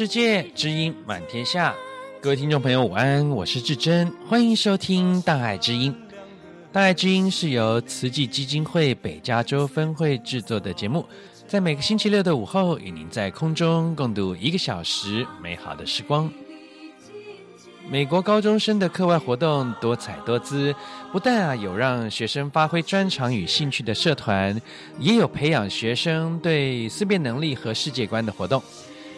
世界，知音满天下。各位听众朋友，午安，我是志珍，欢迎收听大爱之音。大爱之音是由慈济基金会北加州分会制作的节目，在每个星期六的午后，与您在空中共度一个小时美好的时光。美国高中生的课外活动多彩多姿，不但啊有让学生发挥专长与兴趣的社团，也有培养学生对思辨能力和世界观的活动。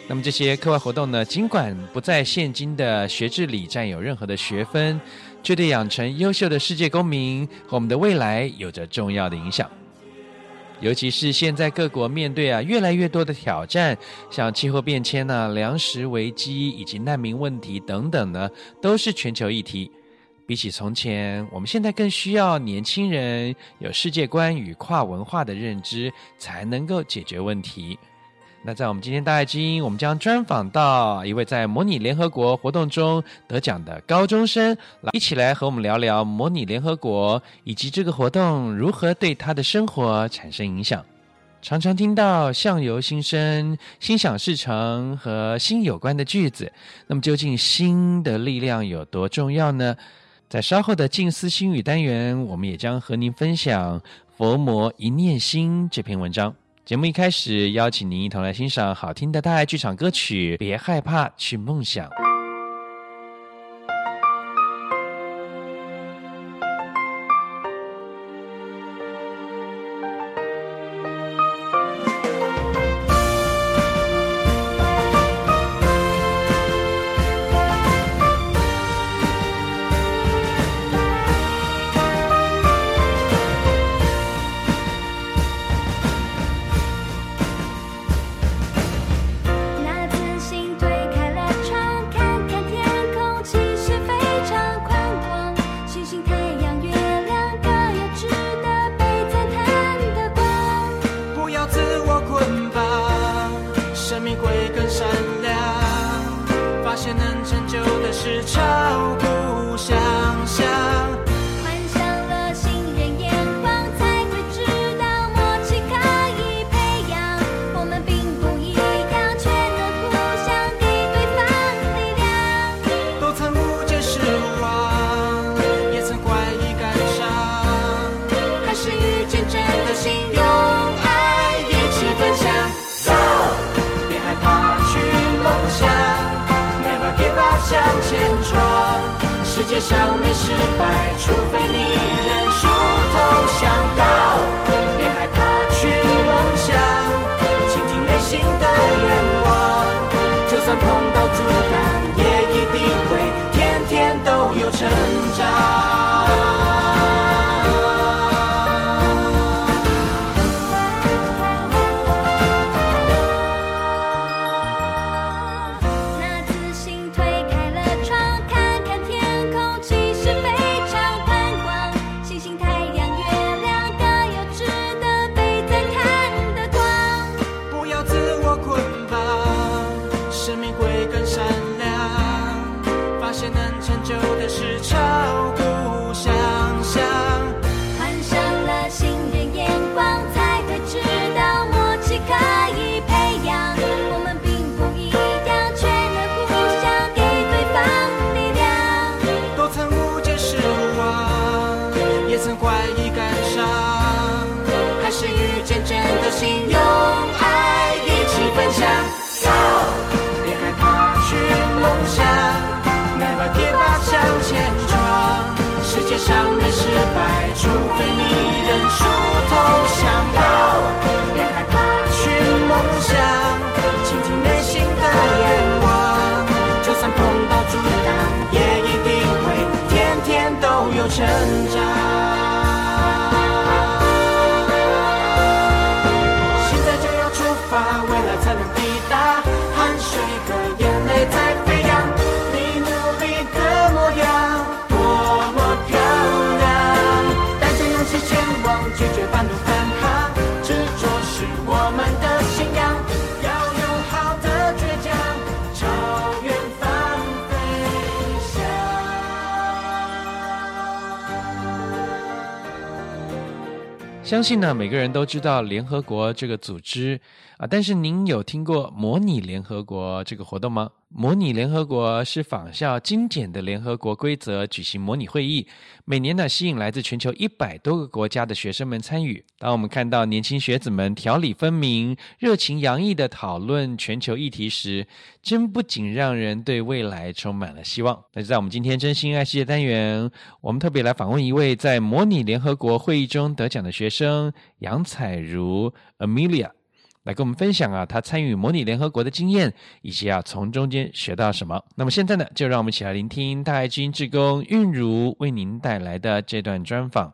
那么这些课外活动呢，尽管不在现今的学制里占有任何的学分，却对养成优秀的世界公民和我们的未来有着重要的影响。尤其是现在各国面对啊越来越多的挑战，像气候变迁呢、粮食危机以及难民问题等等呢，都是全球议题。比起从前，我们现在更需要年轻人有世界观与跨文化的认知，才能够解决问题。那在我们今天大爱知音，我们将专访到一位在模拟联合国活动中得奖的高中生，来一起来和我们聊聊模拟联合国以及这个活动如何对他的生活产生影响。常常听到相由心生、心想事成和心有关的句子，那么究竟心的力量有多重要呢？在稍后的静思心语单元，我们也将和您分享《佛魔一念心》这篇文章。节目一开始，邀请您一同来欣赏好听的大爱剧场歌曲《别害怕去梦想》。都没失败除非你认输投降。道别害怕去梦想倾听内心的相信呢，每个人都知道联合国这个组织啊，但是您有听过模拟联合国这个活动吗？模拟联合国是仿效精简的联合国规则举行模拟会议，每年呢吸引来自全球一百多个国家的学生们参与。当我们看到年轻学子们条理分明、热情洋溢地讨论全球议题时，真不仅让人对未来充满了希望。那就在我们今天真心爱世界单元，我们特别来访问一位在模拟联合国会议中得奖的学生杨采如 Amelia。来跟我们分享啊，他参与模拟联合国的经验，以及啊从中间学到什么。那么现在呢，就让我们一起来聆听大爱基因志工韵如为您带来的这段专访。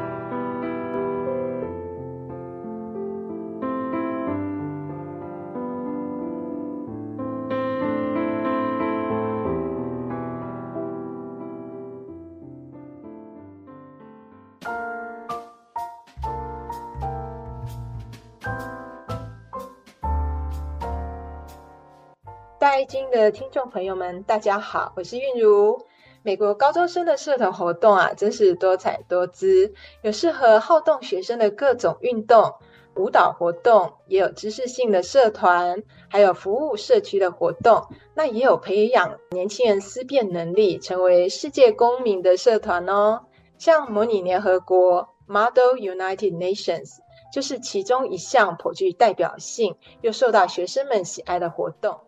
爱知音的听众朋友们，大家好，我是韵如。美国高中生的社团活动啊，真是多彩多姿，有适合好动学生的各种运动、舞蹈活动，也有知识性的社团，还有服务社区的活动。那也有培养年轻人思辨能力，成为世界公民的社团哦。像模拟联合国 （Model United Nations） 就是其中一项颇具代表性又受到学生们喜爱的活动。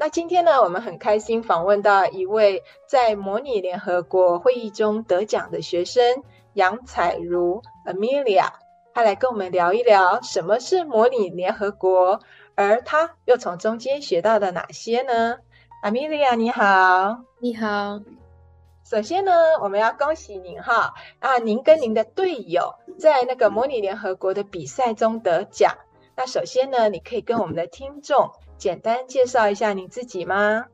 那今天呢，我们很开心访问到一位在模拟联合国会议中得奖的学生杨彩如 Amelia，她来跟我们聊一聊什么是模拟联合国，而她又从中间学到了哪些呢？Amelia 你好，你好。首先呢，我们要恭喜您哈啊，您跟您的队友在那个模拟联合国的比赛中得奖。那首先呢，你可以跟我们的听众。简单介绍一下你自己吗？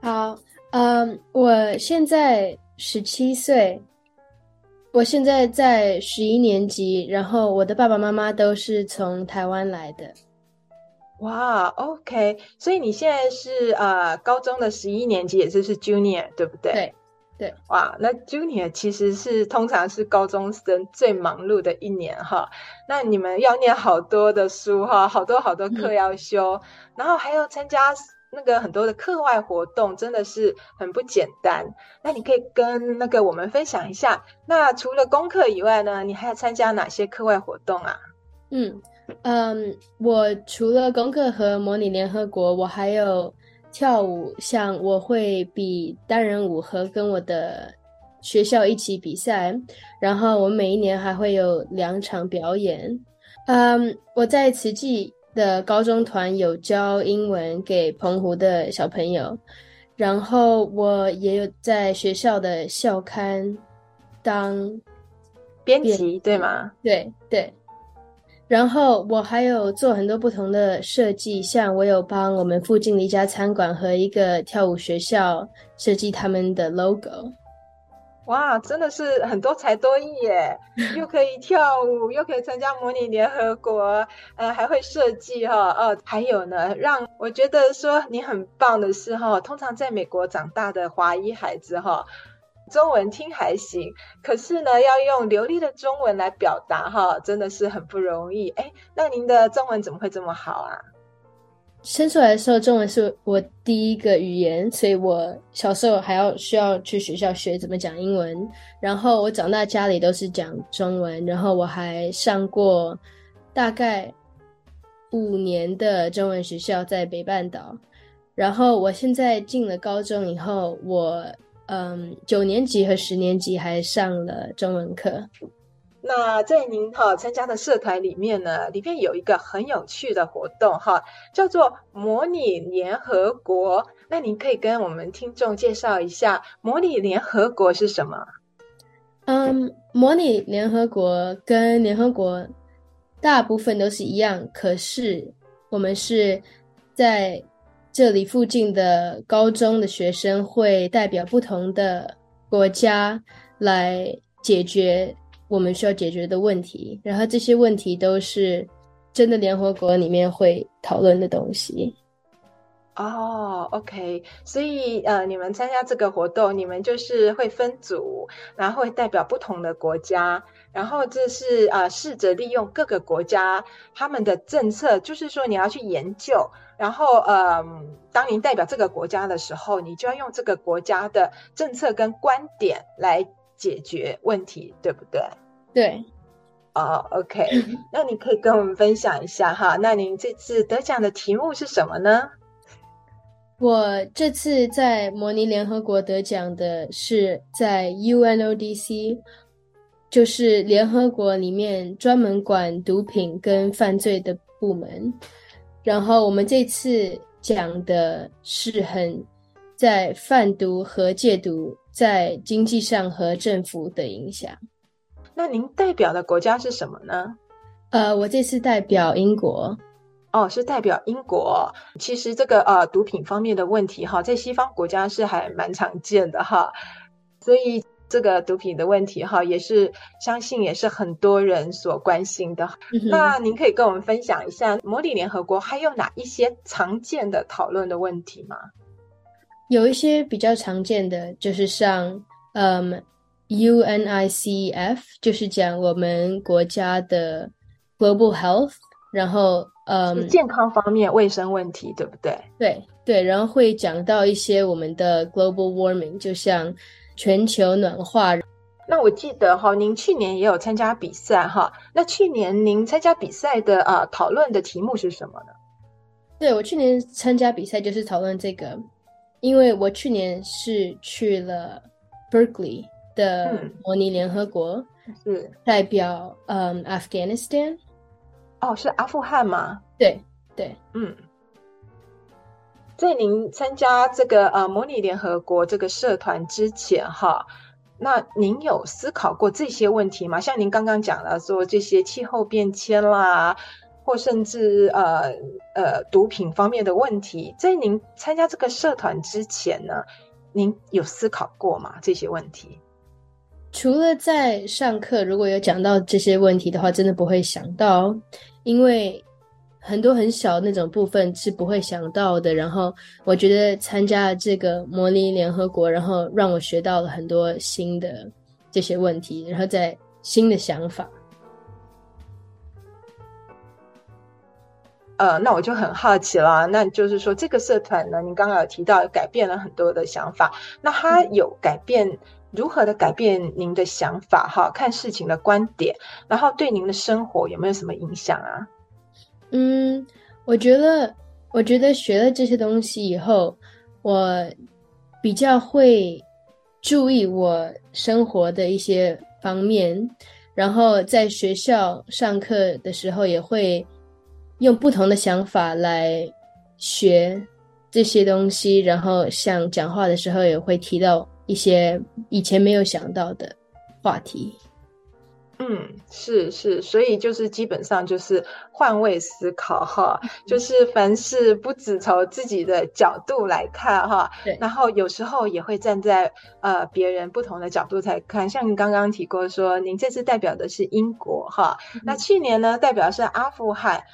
好，嗯，我现在十七岁，我现在在十一年级，然后我的爸爸妈妈都是从台湾来的。哇，OK，所以你现在是呃高中的十一年级，也就是 Junior，对不对？对。对，哇，那 Junior 其实是通常是高中生最忙碌的一年哈。那你们要念好多的书哈，好多好多课要修，嗯、然后还要参加那个很多的课外活动，真的是很不简单。那你可以跟那个我们分享一下，那除了功课以外呢，你还要参加哪些课外活动啊？嗯嗯，我除了功课和模拟联合国，我还有。跳舞，像我会比单人舞和跟我的学校一起比赛，然后我每一年还会有两场表演。嗯，我在慈济的高中团有教英文给澎湖的小朋友，然后我也有在学校的校刊当编辑，对吗？对对。然后我还有做很多不同的设计，像我有帮我们附近的一家餐馆和一个跳舞学校设计他们的 logo。哇，真的是很多才多艺耶！又可以跳舞，又可以参加模拟联合国，呃，还会设计哈哦。还有呢，让我觉得说你很棒的是哈，通常在美国长大的华裔孩子哈。中文听还行，可是呢，要用流利的中文来表达哈，真的是很不容易。哎，那您的中文怎么会这么好啊？生出来的时候，中文是我第一个语言，所以我小时候还要需要去学校学怎么讲英文。然后我长大家里都是讲中文，然后我还上过大概五年的中文学校在北半岛。然后我现在进了高中以后，我。嗯九年级和十年级还上了中文课。那在您哈参加的社团里面呢，里面有一个很有趣的活动哈，叫做模拟联合国。那您可以跟我们听众介绍一下模拟联合国是什么？嗯，模拟联合国跟联合国大部分都是一样，可是我们是在这里附近的高中的学生会代表不同的国家来解决。我们需要解决的问题，然后这些问题都是真的联合国里面会讨论的东西。哦，OK，所以呃，你们参加这个活动，你们就是会分组，然后会代表不同的国家，然后这是呃，试着利用各个国家他们的政策，就是说你要去研究，然后呃，当您代表这个国家的时候，你就要用这个国家的政策跟观点来。解决问题，对不对？对，哦、oh，OK，那你可以跟我们分享一下哈。那您这次得奖的题目是什么呢？我这次在模拟联合国得奖的是在 UNODC，就是联合国里面专门管毒品跟犯罪的部门。然后我们这次讲的是很在贩毒和戒毒。在经济上和政府的影响。那您代表的国家是什么呢？呃，我这次代表英国。哦，是代表英国。其实这个呃毒品方面的问题哈，在西方国家是还蛮常见的哈。所以这个毒品的问题哈，也是相信也是很多人所关心的。嗯、那您可以跟我们分享一下，模拟联合国还有哪一些常见的讨论的问题吗？有一些比较常见的，就是像嗯，UNICEF，就是讲我们国家的 global health，然后嗯，健康方面卫生问题，对不对？对对，然后会讲到一些我们的 global warming，就像全球暖化。那我记得哈，您去年也有参加比赛哈，那去年您参加比赛的啊讨论的题目是什么呢？对，我去年参加比赛就是讨论这个。因为我去年是去了 Berkeley 的模拟联合国，是代表嗯 Afghanistan。哦，是阿富汗吗？对对，嗯。在您参加这个呃模拟联合国这个社团之前，哈，那您有思考过这些问题吗？像您刚刚讲了说这些气候变迁啦。或甚至呃呃毒品方面的问题，在您参加这个社团之前呢，您有思考过吗？这些问题？除了在上课，如果有讲到这些问题的话，真的不会想到，因为很多很小那种部分是不会想到的。然后我觉得参加了这个模拟联合国，然后让我学到了很多新的这些问题，然后在新的想法。呃，那我就很好奇了，那就是说这个社团呢，您刚刚有提到改变了很多的想法，那它有改变如何的改变您的想法哈？看事情的观点，然后对您的生活有没有什么影响啊？嗯，我觉得，我觉得学了这些东西以后，我比较会注意我生活的一些方面，然后在学校上课的时候也会。用不同的想法来学这些东西，然后像讲话的时候也会提到一些以前没有想到的话题。嗯，是是，所以就是基本上就是换位思考哈，就是凡事不只从自己的角度来看哈，对，然后有时候也会站在呃别人不同的角度来看。像您刚刚提过说，您这次代表的是英国哈，嗯，那去年呢代表的是阿富汗。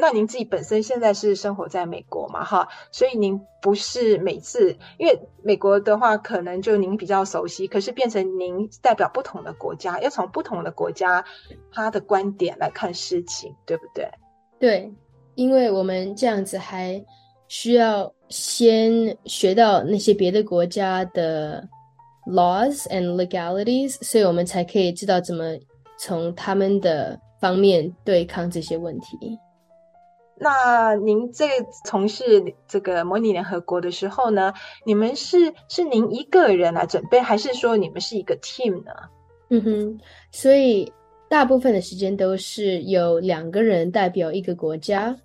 那您自己本身现在是生活在美国嘛？哈，所以您不是每次，因为美国的话，可能就您比较熟悉，可是变成您代表不同的国家，要从不同的国家他的观点来看事情，对不对？对，因为我们这样子还需要先学到那些别的国家的 laws and legalities，所以我们才可以知道怎么从他们的方面对抗这些问题。那您在从事这个模拟联合国的时候呢，你们是是您一个人来准备，还是说你们是一个 team 呢？嗯哼，所以大部分的时间都是有两个人代表一个国家。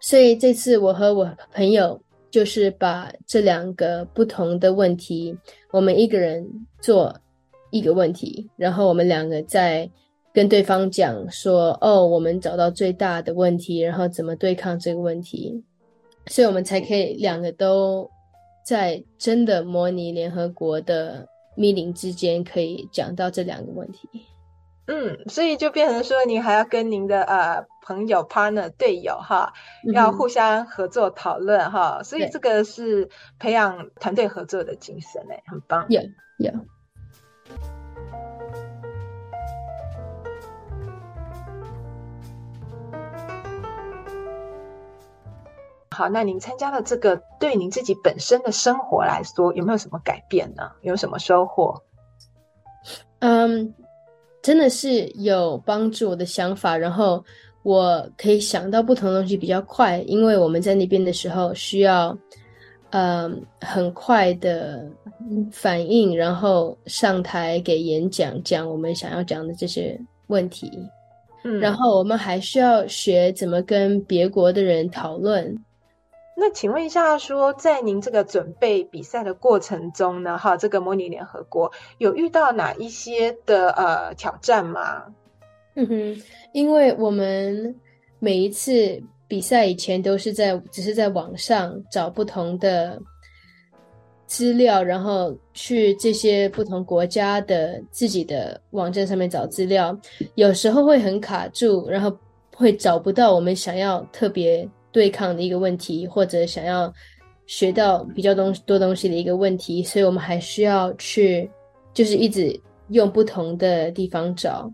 所以这次我和我朋友就是把这两个不同的问题，我们一个人做一个问题，然后我们两个在跟对方讲说：“哦，我们找到最大的问题，然后怎么对抗这个问题。”所以我们才可以两个都在真的模拟联合国的 meeting 之间可以讲到这两个问题。嗯，所以就变成说，您还要跟您的呃朋友、partner、队友哈，嗯、要互相合作讨论哈。所以这个是培养团队合作的精神哎，很棒。有有。好，那您参加了这个，对您自己本身的生活来说，有没有什么改变呢？有什么收获？嗯。真的是有帮助我的想法，然后我可以想到不同的东西比较快，因为我们在那边的时候需要，嗯，很快的反应，然后上台给演讲，讲我们想要讲的这些问题，嗯，然后我们还需要学怎么跟别国的人讨论。那请问一下说，在您这个准备比赛的过程中呢，哈，这个模拟联合国有遇到哪一些的呃挑战吗？嗯哼，因为我们每一次比赛以前都是在只是在网上找不同的资料，然后去这些不同国家的自己的网站上面找资料，有时候会很卡住，然后会找不到我们想要特别。对抗的一个问题，或者想要学到比较东多东西的一个问题，所以我们还需要去，就是一直用不同的地方找。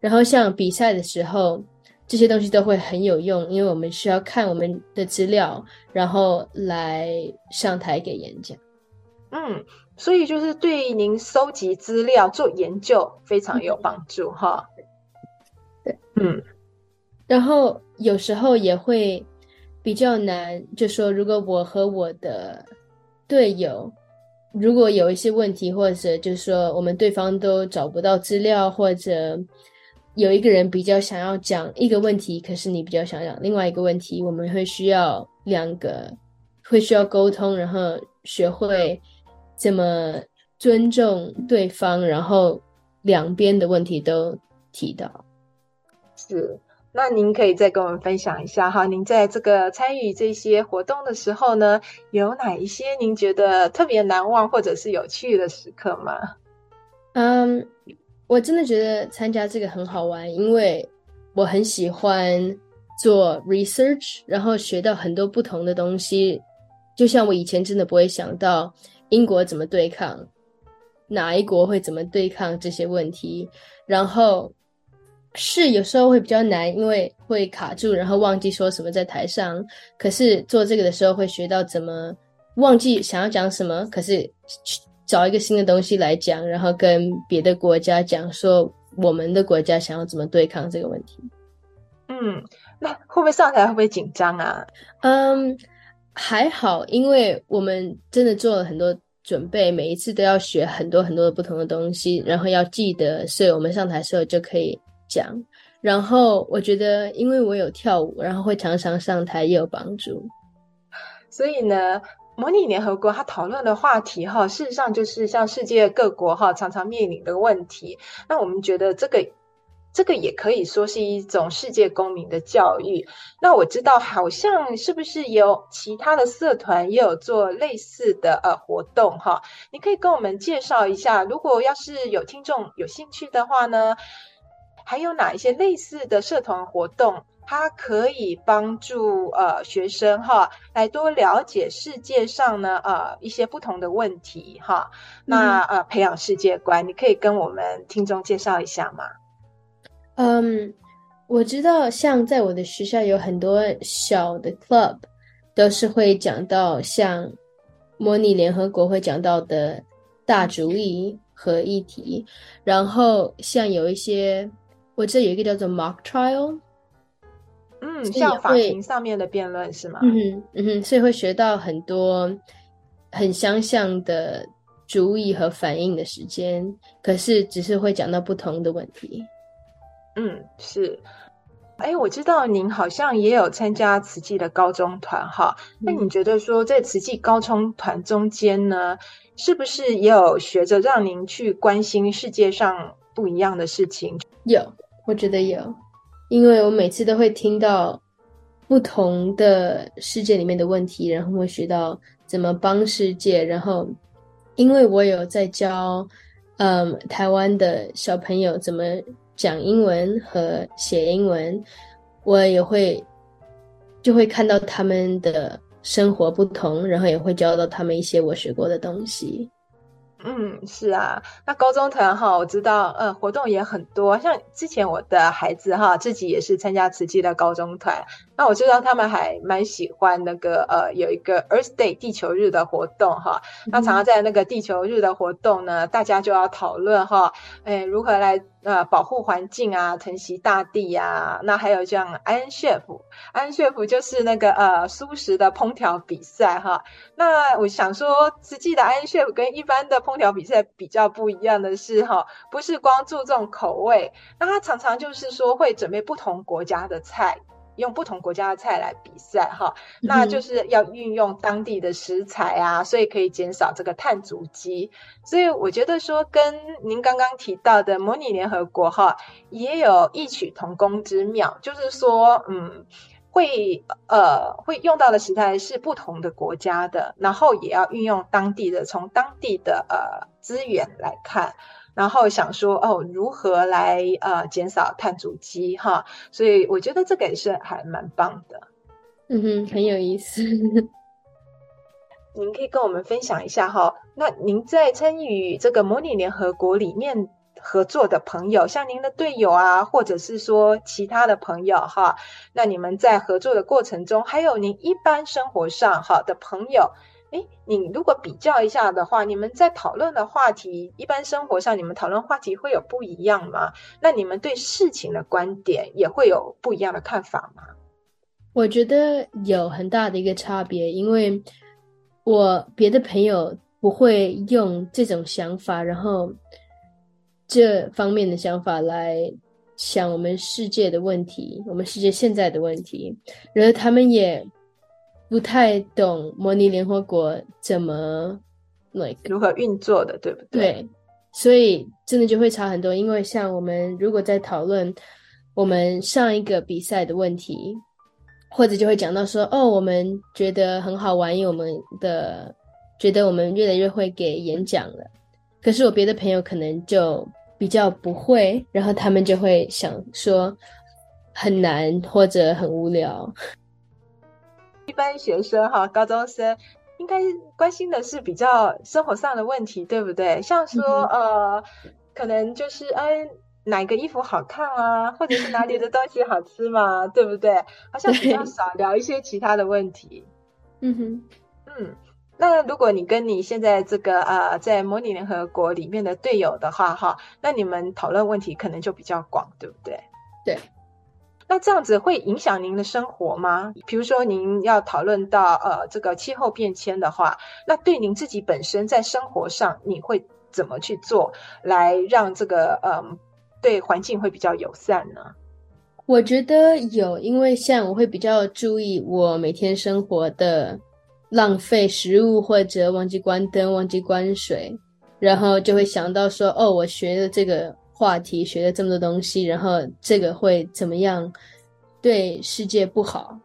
然后像比赛的时候，这些东西都会很有用，因为我们需要看我们的资料，然后来上台给演讲。嗯，所以就是对您收集资料做研究非常有帮助哈。对，嗯，然后有时候也会。比较难，就说如果我和我的队友如果有一些问题，或者就是说我们对方都找不到资料，或者有一个人比较想要讲一个问题，可是你比较想讲另外一个问题，我们会需要两个会需要沟通，然后学会怎么尊重对方，然后两边的问题都提到，是。那您可以再跟我们分享一下哈，您在这个参与这些活动的时候呢，有哪一些您觉得特别难忘或者是有趣的时刻吗？嗯，我真的觉得参加这个很好玩，因为我很喜欢做 research，然后学到很多不同的东西。就像我以前真的不会想到英国怎么对抗，哪一国会怎么对抗这些问题，然后。是有时候会比较难，因为会卡住，然后忘记说什么在台上。可是做这个的时候会学到怎么忘记想要讲什么，可是找一个新的东西来讲，然后跟别的国家讲说我们的国家想要怎么对抗这个问题。嗯，那会不会上台会不会紧张啊？嗯，还好，因为我们真的做了很多准备，每一次都要学很多很多的不同的东西，然后要记得，所以我们上台的时候就可以。讲，然后我觉得，因为我有跳舞，然后会常常上台也有帮助。所以呢，模拟联合国它讨论的话题哈，事实上就是像世界各国哈常常面临的问题。那我们觉得这个这个也可以说是一种世界公民的教育。那我知道，好像是不是有其他的社团也有做类似的呃活动哈？你可以跟我们介绍一下，如果要是有听众有兴趣的话呢？还有哪一些类似的社团活动，它可以帮助呃学生哈来多了解世界上呢呃一些不同的问题哈？那呃培养世界观，你可以跟我们听众介绍一下吗？嗯，我知道，像在我的学校有很多小的 club，都是会讲到像模拟联合国会讲到的大主义和议题，然后像有一些。我这有一个叫做 mock trial，嗯嗯，像法庭上面的辩论是吗？嗯哼，嗯哼，所以会学到很多很相像的主意和反应的时间，可是只是会讲到不同的问题。嗯，是。哎，我知道您好像也有参加慈济的高中团哈。那你觉得说在慈济高中团中间呢，是不是也有学着让您去关心世界上不一样的事情？有，我觉得有，因为我每次都会听到不同的世界里面的问题，然后会学到怎么帮世界。然后，因为我有在教，嗯，台湾的小朋友怎么。讲英文和写英文，我也会就会看到他们的生活不同，然后也会教到他们一些我学过的东西。嗯，是啊，那高中团哈，我知道，呃，活动也很多。像之前我的孩子哈，自己也是参加慈济的高中团。那我知道他们还蛮喜欢那个呃，有一个 Earth Day 地球日的活动哈。那常常在那个地球日的活动呢，大家就要讨论哈，哎，如何来呃保护环境啊，疼惜大地呀、啊。那还有像 Iron Chef，Iron Chef 就是那个呃素食的烹调比赛哈。那我想说，实际的 Iron Chef 跟一般的烹调比赛比较不一样的是，哈，不是光注重口味，那他常常就是说会准备不同国家的菜，用不同国家的菜来比赛，哈，那就是要运用当地的食材啊，所以可以减少这个碳足迹。所以我觉得说，跟您刚刚提到的模拟联合国，哈，也有异曲同工之妙，就是说，嗯。会呃会用到的食材是不同的国家的，然后也要运用当地的，从当地的呃资源来看，然后想说哦如何来呃减少碳足迹哈，所以我觉得这个也是还蛮棒的，嗯哼，很有意思。您可以跟我们分享一下哈，那您在参与这个模拟联合国里面。合作的朋友，像您的队友啊，或者是说其他的朋友哈，那你们在合作的过程中，还有您一般生活上好的朋友，诶，你如果比较一下的话，你们在讨论的话题，一般生活上你们讨论话题会有不一样吗？那你们对事情的观点也会有不一样的看法吗？我觉得有很大的一个差别，因为我别的朋友不会用这种想法，然后。这方面的想法来想我们世界的问题，我们世界现在的问题，然后他们也不太懂模拟联合国怎么 like 如何运作的，对不对？对，所以真的就会差很多。因为像我们如果在讨论我们上一个比赛的问题，或者就会讲到说，哦，我们觉得很好玩，因为我们的觉得我们越来越会给演讲了。可是我别的朋友可能就。比较不会，然后他们就会想说很难或者很无聊。一般学生哈，高中生应该关心的是比较生活上的问题，对不对？像说、嗯、呃，可能就是哎，哪个衣服好看啊，或者是哪里的东西好吃嘛，对不对？好像比较少聊一些其他的问题。嗯哼，嗯。那如果你跟你现在这个呃，在模拟联合国里面的队友的话，哈，那你们讨论问题可能就比较广，对不对？对。那这样子会影响您的生活吗？比如说您要讨论到呃这个气候变迁的话，那对您自己本身在生活上，你会怎么去做来让这个呃对环境会比较友善呢？我觉得有，因为像我会比较注意我每天生活的。浪费食物，或者忘记关灯、忘记关水，然后就会想到说：“哦，我学的这个话题，学了这么多东西，然后这个会怎么样？对世界不好，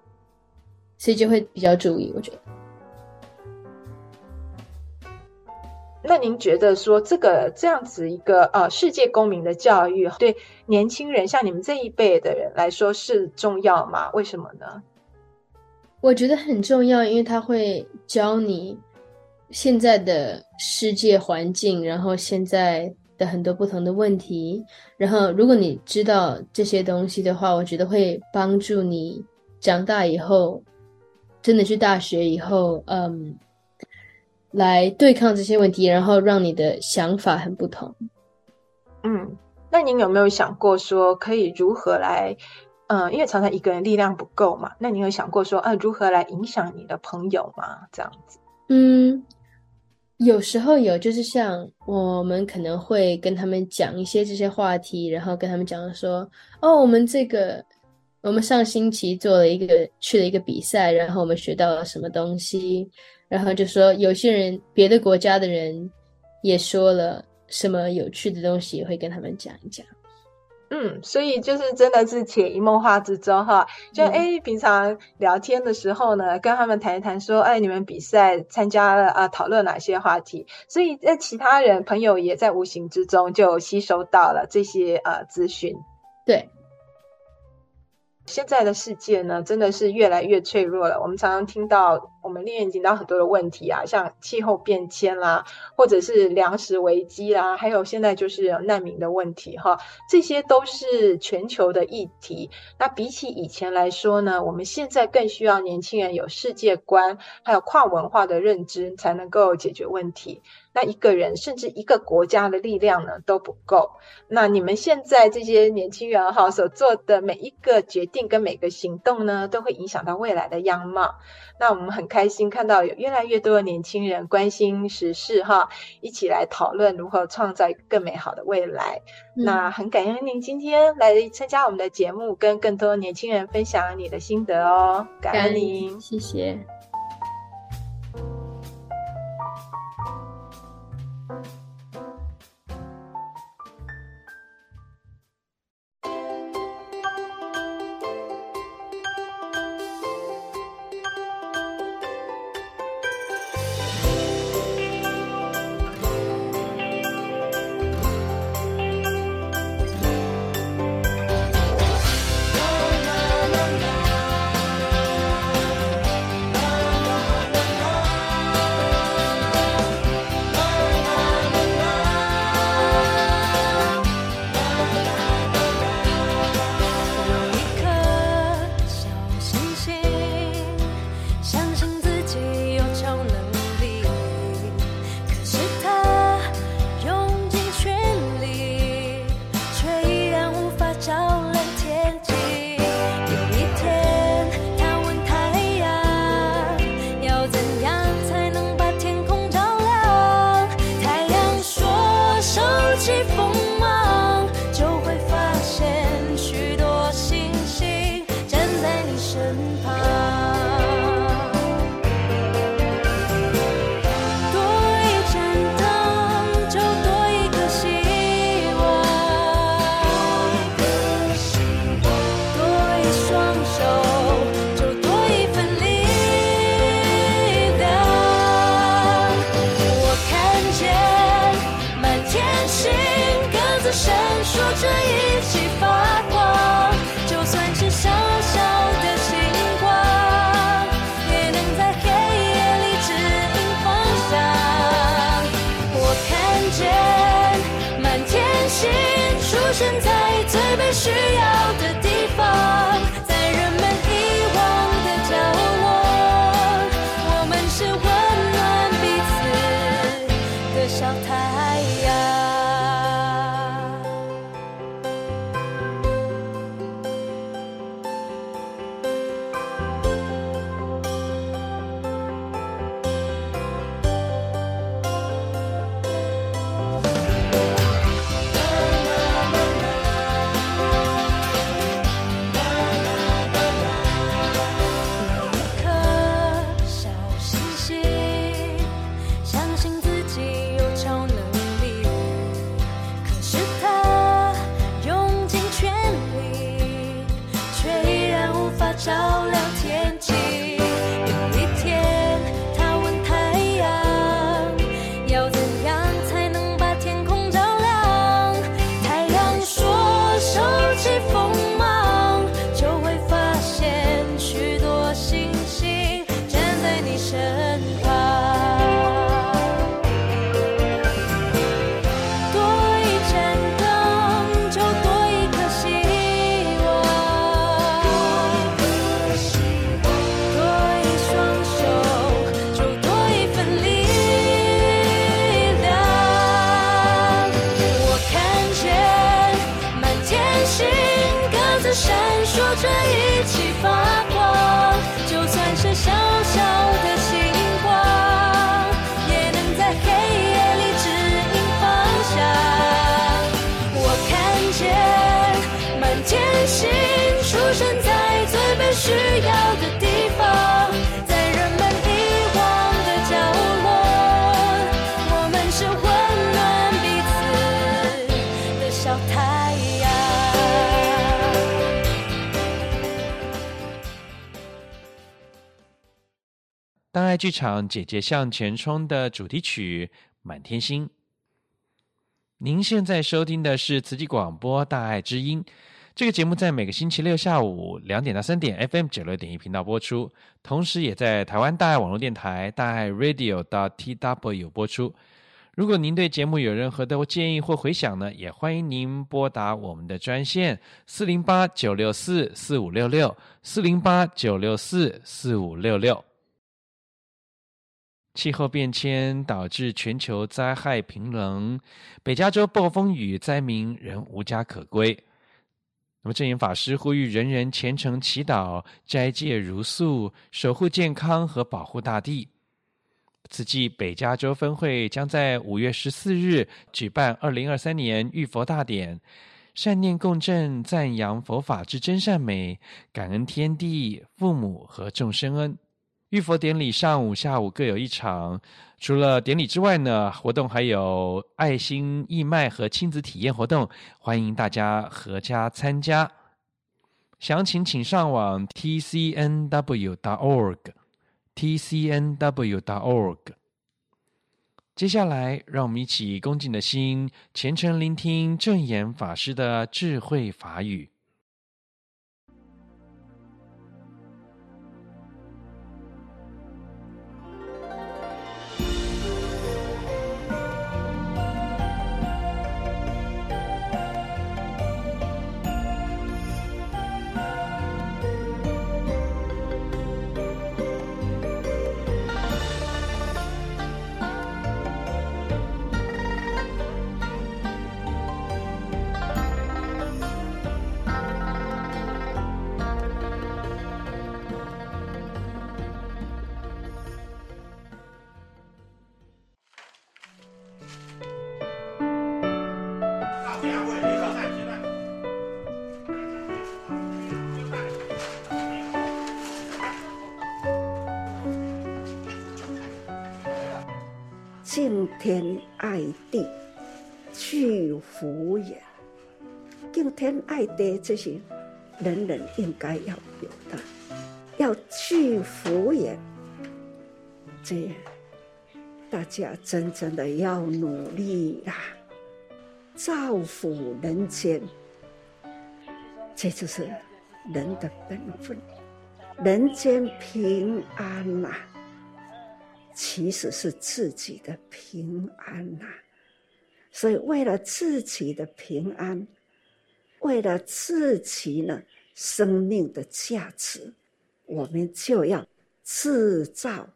所以就会比较注意。”我觉得。那您觉得说这个这样子一个呃世界公民的教育，对年轻人像你们这一辈的人来说是重要吗？为什么呢？我觉得很重要，因为他会教你现在的世界环境，然后现在的很多不同的问题。然后，如果你知道这些东西的话，我觉得会帮助你长大以后，真的去大学以后，嗯，来对抗这些问题，然后让你的想法很不同。嗯，那您有没有想过说可以如何来？嗯，因为常常一个人力量不够嘛，那你有想过说，啊，如何来影响你的朋友吗？这样子，嗯，有时候有，就是像我们可能会跟他们讲一些这些话题，然后跟他们讲说，哦，我们这个，我们上星期做了一个去了一个比赛，然后我们学到了什么东西，然后就说有些人别的国家的人也说了什么有趣的东西，也会跟他们讲一讲。嗯，所以就是真的是潜移默化之中哈，就哎，平常聊天的时候呢，跟他们谈一谈，说哎，你们比赛参加了啊，讨论哪些话题，所以在其他人朋友也在无形之中就吸收到了这些呃资讯，对。现在的世界呢，真的是越来越脆弱了。我们常常听到，我们面临到很多的问题啊，像气候变迁啦，或者是粮食危机啦，还有现在就是难民的问题哈，这些都是全球的议题。那比起以前来说呢，我们现在更需要年轻人有世界观，还有跨文化的认知，才能够解决问题。那一个人甚至一个国家的力量呢都不够。那你们现在这些年轻人哈所做的每一个决定跟每个行动呢，都会影响到未来的样貌。那我们很开心看到有越来越多的年轻人关心时事哈，一起来讨论如何创造一个更美好的未来。嗯、那很感恩您今天来参加我们的节目，跟更多年轻人分享你的心得哦，感恩您，谢谢。爱剧场《姐姐向前冲》的主题曲《满天星》。您现在收听的是慈济广播《大爱之音》。这个节目在每个星期六下午两点到三点，FM 九六点一频道播出，同时也在台湾大爱网络电台大爱 Radio 到 TW 有播出。如果您对节目有任何的建议或回响呢，也欢迎您拨打我们的专线四零八九六四四五六六四零八九六四四五六六。气候变迁导致全球灾害频仍，北加州暴风雨灾民仍无家可归。那么正言法师呼吁人人虔诚祈祷、斋戒茹素，守护健康和保护大地。此际北加州分会将在五月十四日举办二零二三年浴佛大典，善念共振，赞扬佛法之真善美，感恩天地、父母和众生恩。浴佛典礼上午、下午各有一场。除了典礼之外呢，活动还有爱心义卖和亲子体验活动，欢迎大家合家参加。详情请上网 tcnw.org，tcnw.org。接下来，让我们一起恭敬的心，虔诚聆听证严法师的智慧法语。地，去福也。敬天爱地，这些人人应该要有的。要去福也，这样大家真正的要努力啦，造福人间。这就是人的本分，人间平安呐、啊。其实是自己的平安呐、所以为了自己的平安，为了自己呢生命的价值，我们就要制造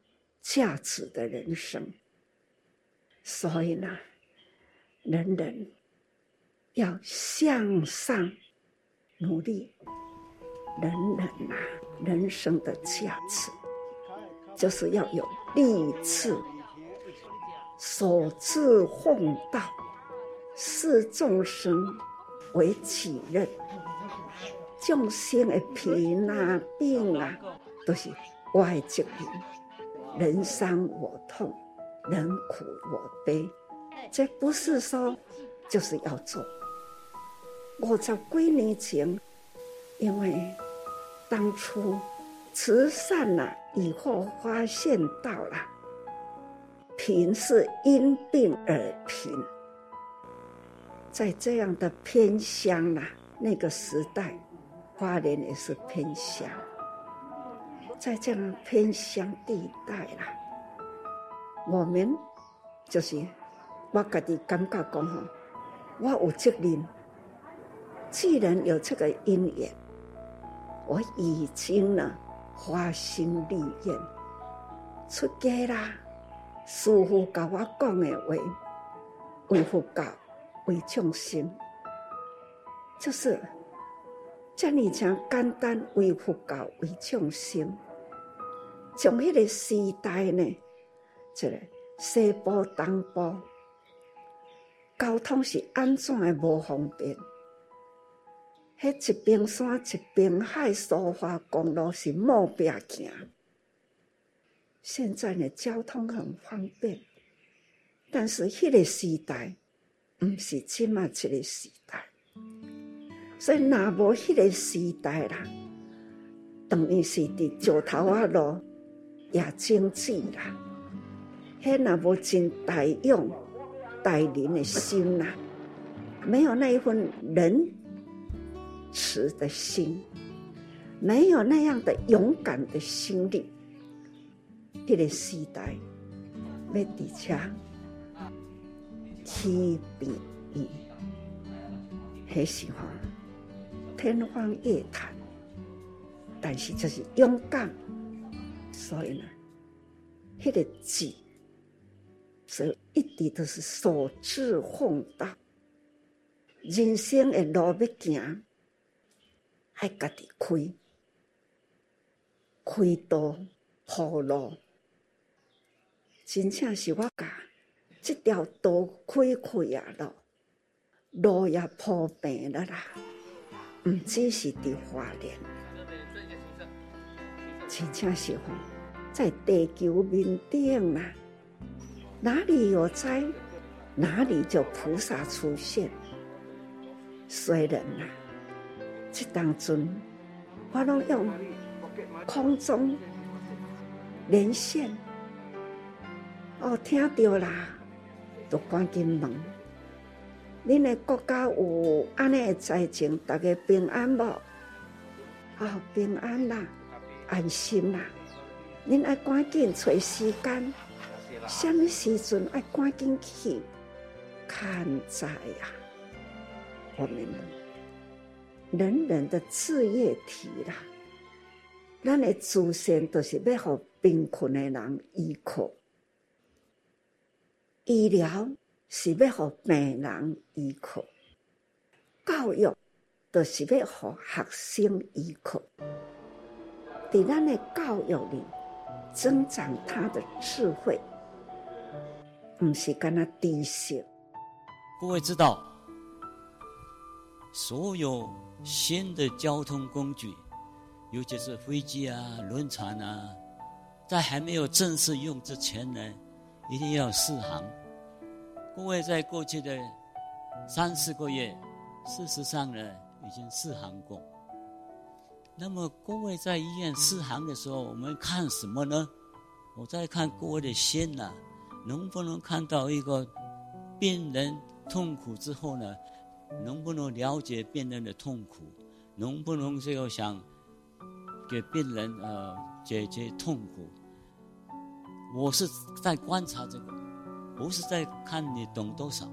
价值的人生。所以呢，人人要向上努力，人人呐、人生的价值。就是要有立志，所志奉道，视众生为己任，众生的病啊、病啊，都是我的责任，人伤我痛，人苦我悲，这不是说就是要做。我在几年前，因为当初。慈善呐、以后发现到了，贫是因病而贫，在这样的偏乡呐、啊，那个时代，花莲也是偏乡，在这样偏乡地带啦，我们就是我自己感觉讲哈，我有责任，既然有这个因缘，我已经呢。花心立愿，出家啦！师父教我讲的话，为佛教，为众生，就是这么讲简单为佛教为众生，从迄个时代呢，这个西部东部交通是安怎的无方便？迄一边山一边海，苏花公路是冇必行。现在呢，交通很方便，但是迄个时代，毋是即嘛一个时代。所以，若无迄个时代啦，等于是伫石头啊路也经济啦。迄若无真大用大人的心啦，没有那一份仁慈的心，没有那样的勇敢的心力，迄个时代要伫遮起兵伊，迄时候。天方夜谭，但是就是勇敢，所以呢，迄个志，所以一直都是所志奉道。人生的路要行，爱家己开，开道铺路，真正是我家这条道开开啊咯，路也铺平了啦。毋只是伫花莲，真正是吼，在地球面顶啦，哪里有灾，哪里就菩萨出现。虽然啦，这当中我拢用空中连线，哦，听到啦，就赶紧问。恁的国家有安尼的灾情，大家平安无？哦，平安啦，安心啦。恁爱赶紧找时间，什么时阵爱赶紧去看灾呀？我们人人的志业体啦，咱的祖先都是要互贫困的人依靠，医疗。是要互病人依靠，教育都是要互学生依靠。在咱的教育里增长他的智慧，不是跟他知识。各位知道，所有新的交通工具，尤其是飞机啊、轮船啊，在还没有正式用之前呢，一定要试航。各位在过去的三四个月，事实上呢，已经试航过。那么各位在医院试航的时候，我们看什么呢？我在看各位的心呐、能不能看到一个病人痛苦之后呢？能不能了解病人的痛苦？能不能这个想给病人呃解决痛苦？我是在观察这个。不是在看你懂多少。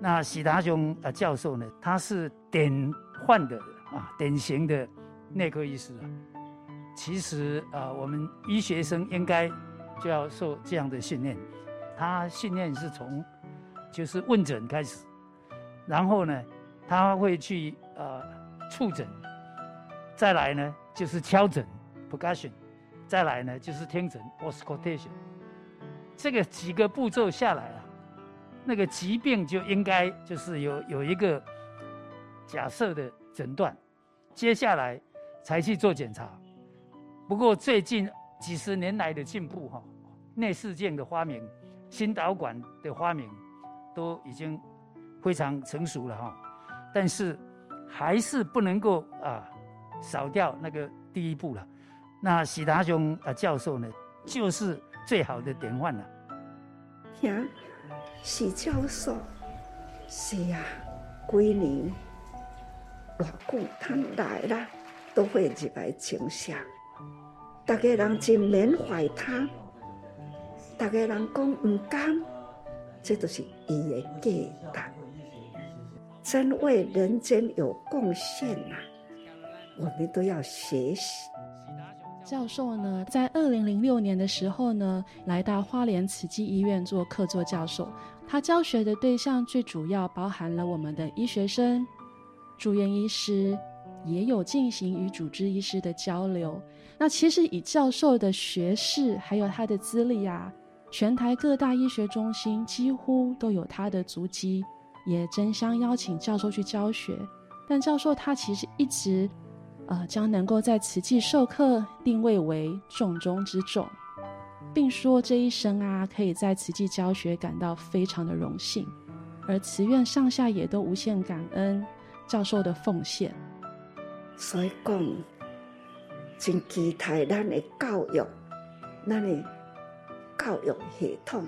那喜达雄啊教授呢？他是典范的啊，典型的内科医师啊。其实啊，我们医学生应该就要受这样的训练。他训练是从就是问诊开始，然后呢，他会去呃触诊，再来呢就是敲诊 percussion，再来呢就是听诊 auscultation。这个几个步骤下来啊，那个疾病就应该就是有有一个假设的诊断，接下来才去做检查。不过最近几十年来的进步哈，内视镜的发明、心导管的发明都已经非常成熟了哈，但是还是不能够啊少掉那个第一步了。那喜达雄啊教授呢，就是。最好的典范了。听，许教授，是呀，几年，偌久他来了，都会入来请下。大家人真缅怀他，大家人讲唔甘，这都是伊的价值。真为人间有贡献呐，我们都要学习。教授呢，在二零零六年的时候呢，来到花莲慈济医院做客座教授。他教学的对象最主要包含了我们的医学生、住院医师、也有进行与主治医师的交流。那其实以教授的学士还有他的资历啊，全台各大医学中心几乎都有他的足迹，也争相邀请教授去教学。但教授他其实一直，呃，将能够在慈济授课定位为重中之重，并说这一生啊，可以在慈济教学感到非常的荣幸，而慈院上下也都无限感恩教授的奉献。所以讲。真期待咱的教育，咱的教育系统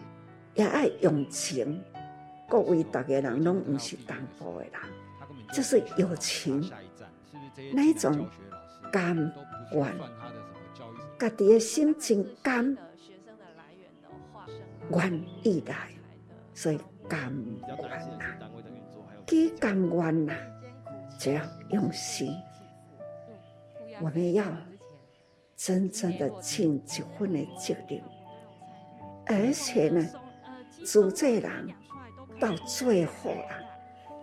也爱用情。各位大家人拢唔是淡薄的人，就是友情，那种甘愿，家己的心情甘愿意来，所以甘愿呐，既甘愿呐，就要用心，我们要。真正的尽一份的责任，而且呢，主这人到最后啊，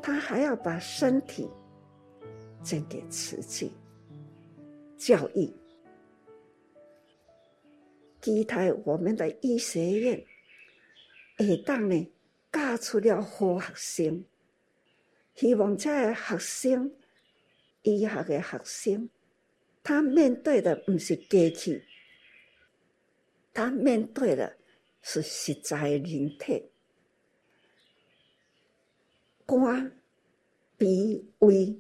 他还要把身体捐给慈济教育，期待我们的医学院会当呢教出了好学生，希望这个学生医学的学生。他面对的不是机器，他面对的是实在的人体，官卑微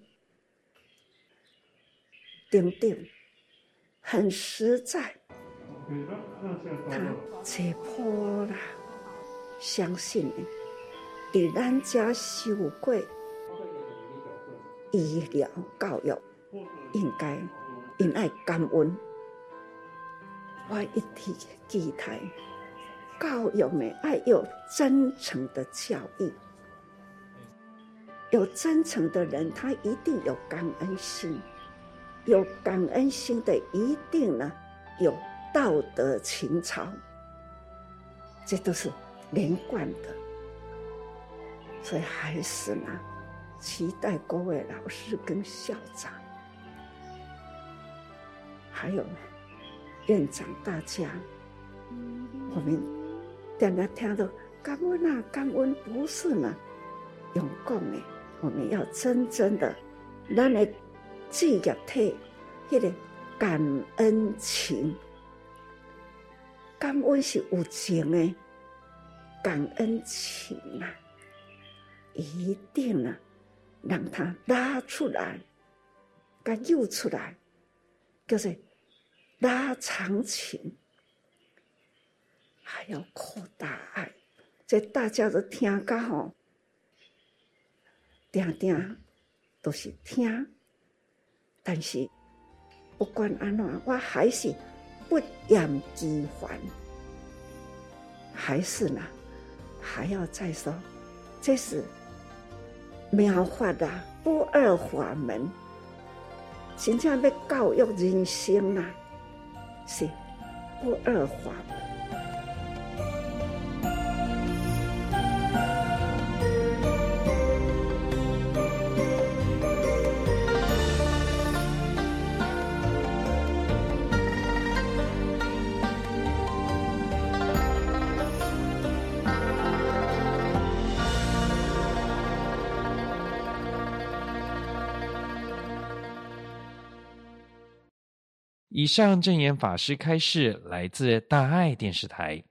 等等，很实在。他解剖了，相信你，在咱家受过医疗教育，应该。因爱感恩，我一提期待教育们，爱有真诚的。教育，有真诚的人，他一定有感恩心，有感恩心的一定呢有道德情操，这都是连贯的。所以还是呢，期待各位老师跟校长。还有院长，大家，我们常常听到感恩啊，感恩不是呢，用讲的，我们要真正的，咱的职业体，那个感恩情，感恩是有情的，感恩情啊，一定啊，让它拉出来，给诱出来，就是。拉长情，还要扩大爱，这大家都听讲吼，定定都是听，但是不管安怎，我还是不厌其烦，还是呢，还要再说，这是妙法的不二法门，真正要教育人心呐。是不二法门。以上证言法师开示，来自大爱电视台。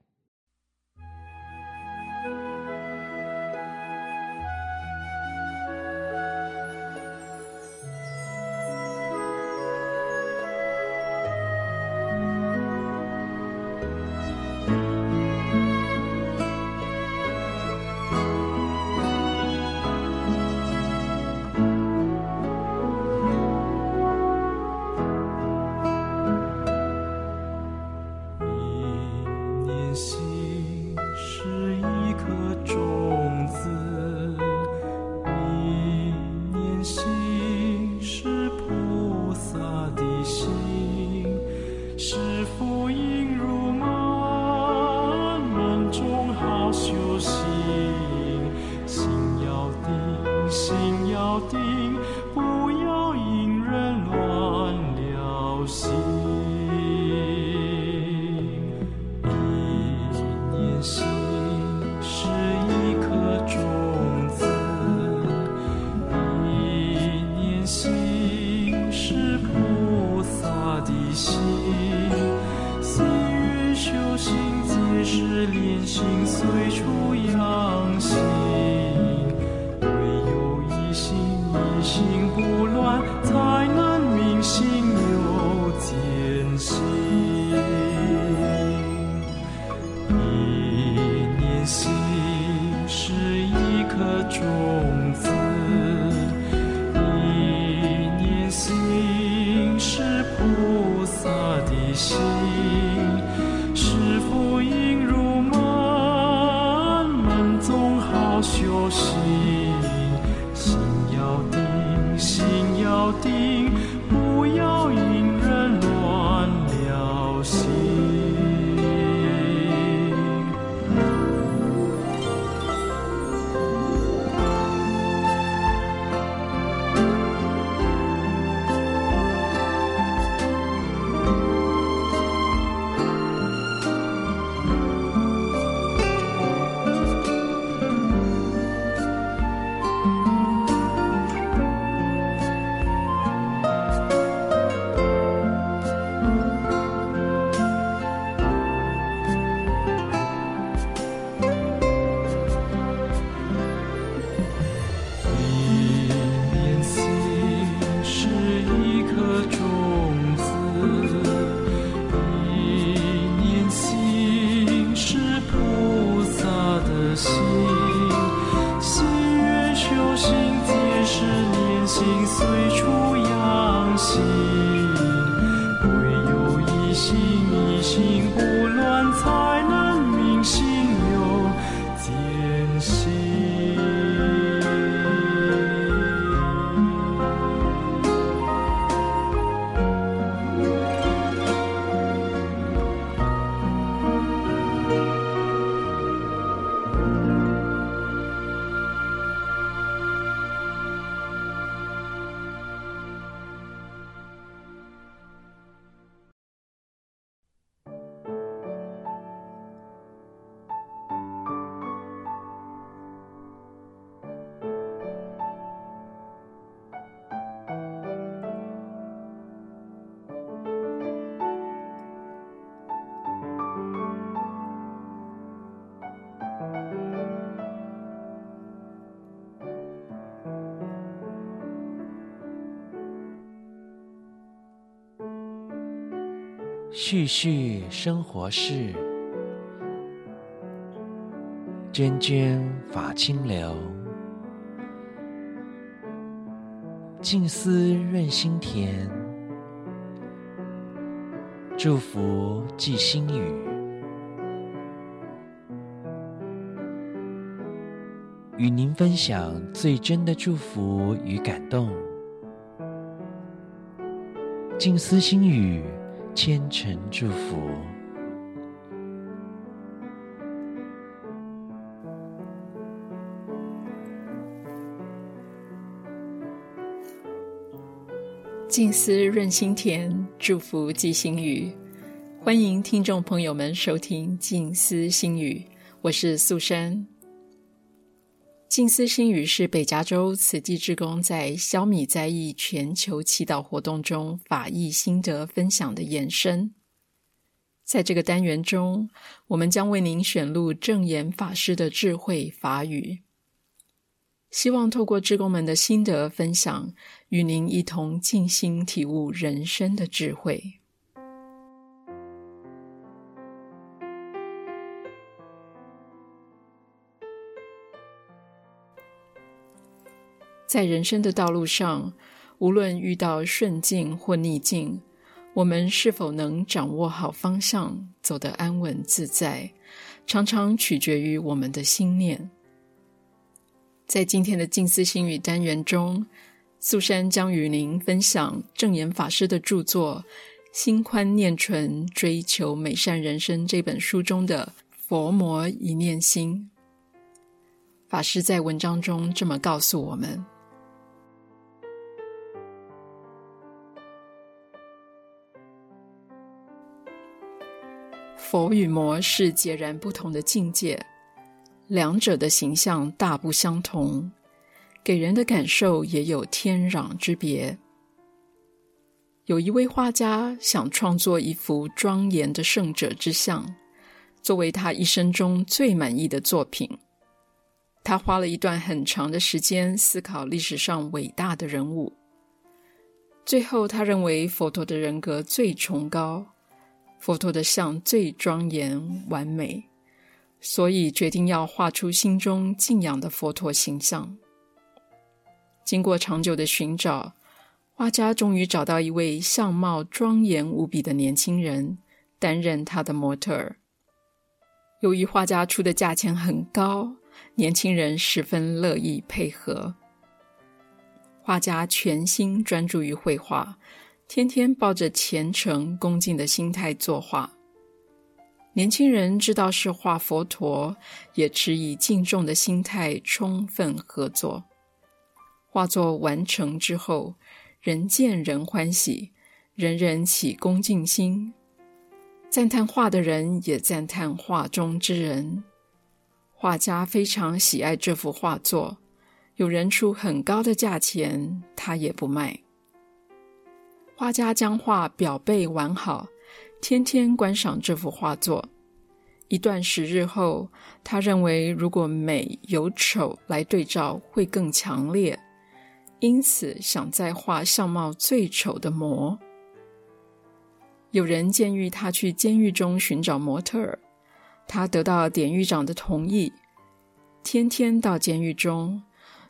絮絮生活事，涓涓法清流。静思润心田，祝福寄心语。与您分享最真的祝福与感动。静思心语。虔诚祝福，静思润心田，祝福寄心语。欢迎听众朋友们收听静思心语，我是素珊。静思心语是北加州慈济志工在消弭灾疫全球祈祷活动中法义心得分享的延伸。在这个单元中，我们将为您选录证言法师的智慧法语，希望透过志工们的心得分享，与您一同静心体悟人生的智慧。在人生的道路上，无论遇到顺境或逆境，我们是否能掌握好方向，走得安稳自在，常常取决于我们的心念。在今天的静思心语单元中，素珊将与您分享证言法师的著作《心宽念纯，追求美善人生》这本书中的“佛魔一念心”。法师在文章中这么告诉我们。佛与魔是截然不同的境界，两者的形象大不相同，给人的感受也有天壤之别。有一位画家想创作一幅庄严的圣者之像，作为他一生中最满意的作品。他花了一段很长的时间思考历史上伟大的人物。最后，他认为佛陀的人格最崇高，佛陀的像最庄严完美，所以决定要画出心中敬仰的佛陀形象。经过长久的寻找，画家终于找到一位相貌庄严无比的年轻人，担任他的模特儿。由于画家出的价钱很高，年轻人十分乐意配合。画家全心专注于绘画，天天抱着虔诚恭敬的心态作画。年轻人知道是画佛陀，也持以敬重的心态充分合作。画作完成之后，人见人欢喜，人人起恭敬心，赞叹画的人也赞叹画中之人。画家非常喜爱这幅画作，有人出很高的价钱，他也不卖。画家将画表背完好，天天观赏这幅画作。一段时日后，他认为如果美有丑来对照，会更强烈。因此，想再画相貌最丑的模。有人建议他去监狱中寻找模特儿，他得到典狱长的同意，天天到监狱中，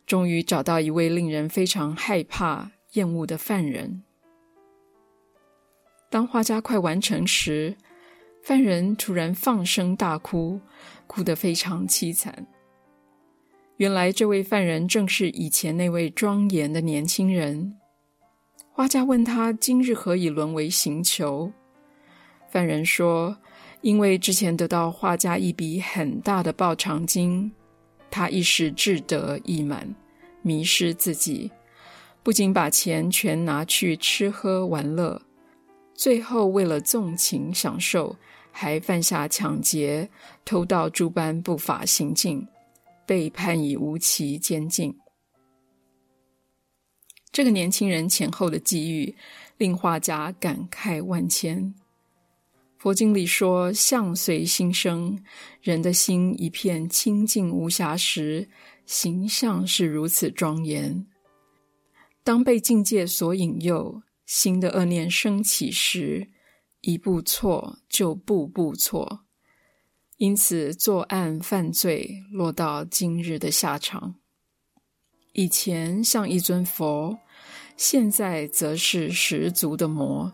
终于找到一位令人非常害怕、厌恶的犯人。当画家快完成时，犯人突然放声大哭，哭得非常凄惨。原来这位犯人正是以前那位庄严的年轻人。画家问他：“今日何以沦为刑囚？”犯人说：“因为之前得到画家一笔很大的报偿金，他一时志得意满，迷失自己，不仅把钱全拿去吃喝玩乐，最后为了纵情享受，还犯下抢劫、偷盗诸般不法行径。”被判以无期监禁。这个年轻人前后的际遇，令画家感慨万千。佛经里说：“相随心生，人的心一片清净无瑕时，形象是如此庄严。当被境界所引诱，心的恶念升起时，一步错就步步错。”因此，作案犯罪落到今日的下场。以前像一尊佛，现在则是十足的魔。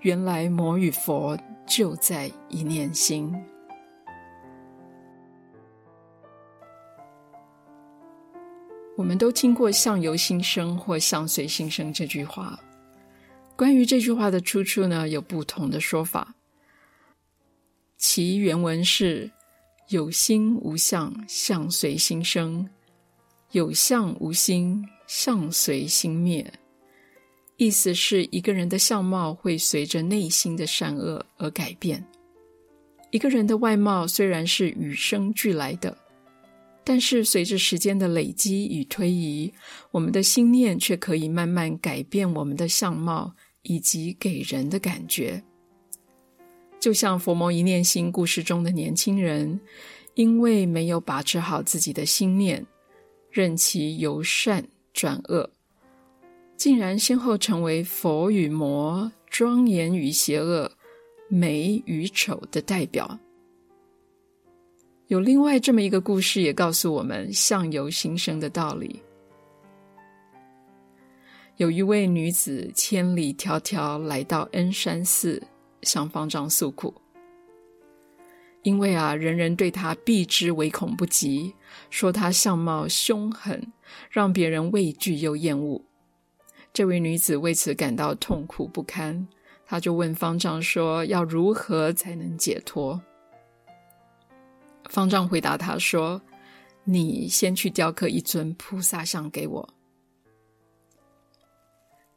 原来魔与佛就在一念心。我们都听过“相由心生”或“相随心生”这句话。关于这句话的出处呢，有不同的说法。其原文是：有心无相，相随心生；有相无心，相随心灭。意思是一个人的相貌会随着内心的善恶而改变。一个人的外貌虽然是与生俱来的，但是随着时间的累积与推移，我们的心念却可以慢慢改变我们的相貌以及给人的感觉。就像佛魔一念心故事中的年轻人，因为没有把持好自己的心念，任其由善转恶，竟然先后成为佛与魔、庄严与邪恶、美与丑的代表。有另外这么一个故事，也告诉我们相由心生的道理。有一位女子千里迢迢来到恩山寺。向方丈诉苦，因为啊，人人对她避之唯恐不及，说她相貌凶狠，让别人畏惧又厌恶。这位女子为此感到痛苦不堪，她就问方丈说：“要如何才能解脱？”方丈回答她说：“你先去雕刻一尊菩萨像给我。”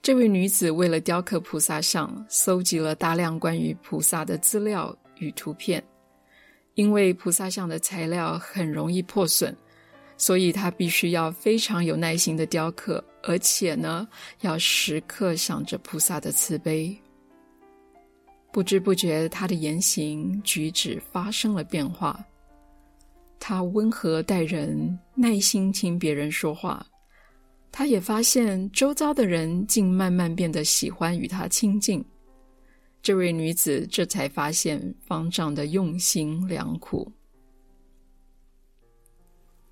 这位女子为了雕刻菩萨像，搜集了大量关于菩萨的资料与图片。因为菩萨像的材料很容易破损，所以她必须要非常有耐心的雕刻，而且呢，要时刻想着菩萨的慈悲。不知不觉，她的言行举止发生了变化。他温和待人，耐心听别人说话。他也发现周遭的人竟慢慢变得喜欢与他亲近。这位女子这才发现方丈的用心良苦。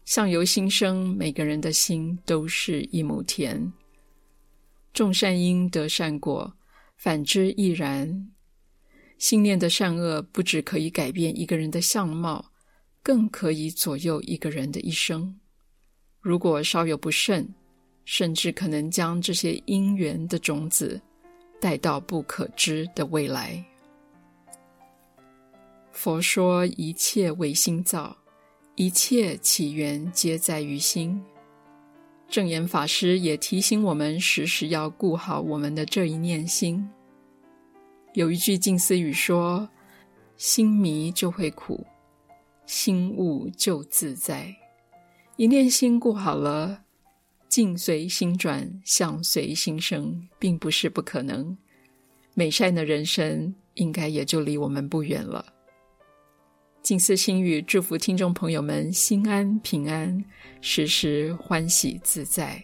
相由心生，每个人的心都是一亩田。种善因得善果，反之亦然。心念的善恶，不只可以改变一个人的相貌，更可以左右一个人的一生。如果稍有不慎，甚至可能将这些因缘的种子带到不可知的未来。佛说一切为心造，一切起源皆在于心。正言法师也提醒我们，时时要顾好我们的这一念心。有一句近思语说：“心迷就会苦，心悟就自在。”一念心顾好了，境随心转，相随心生，并不是不可能。美善的人生应该也就离我们不远了。静思心语，祝福听众朋友们心安平安，时时欢喜自在。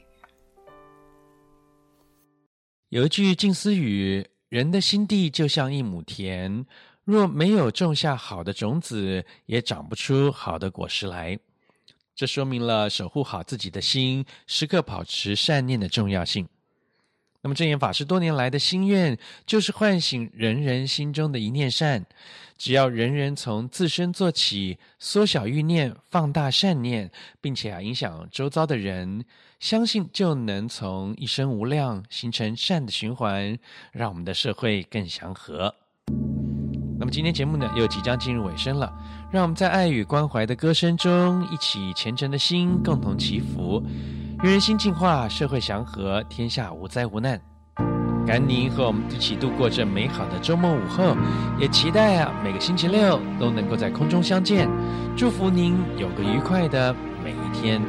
有一句静思语。人的心地就像一亩田，若没有种下好的种子，也长不出好的果实来。这说明了守护好自己的心，时刻保持善念的重要性。那么，正言法师多年来的心愿，就是唤醒人人心中的一念善。只要人人从自身做起，缩小欲念，放大善念，并且啊，影响周遭的人，相信就能从一生无量形成善的循环，让我们的社会更祥和。那么今天节目呢，又即将进入尾声了，让我们在爱与关怀的歌声中，一起虔诚的心，共同祈福。愿人心净化，社会祥和，天下无灾无难。感恩您和我们一起度过这美好的周末午后，也期待啊每个星期六都能够在空中相见。祝福您有个愉快的每一天。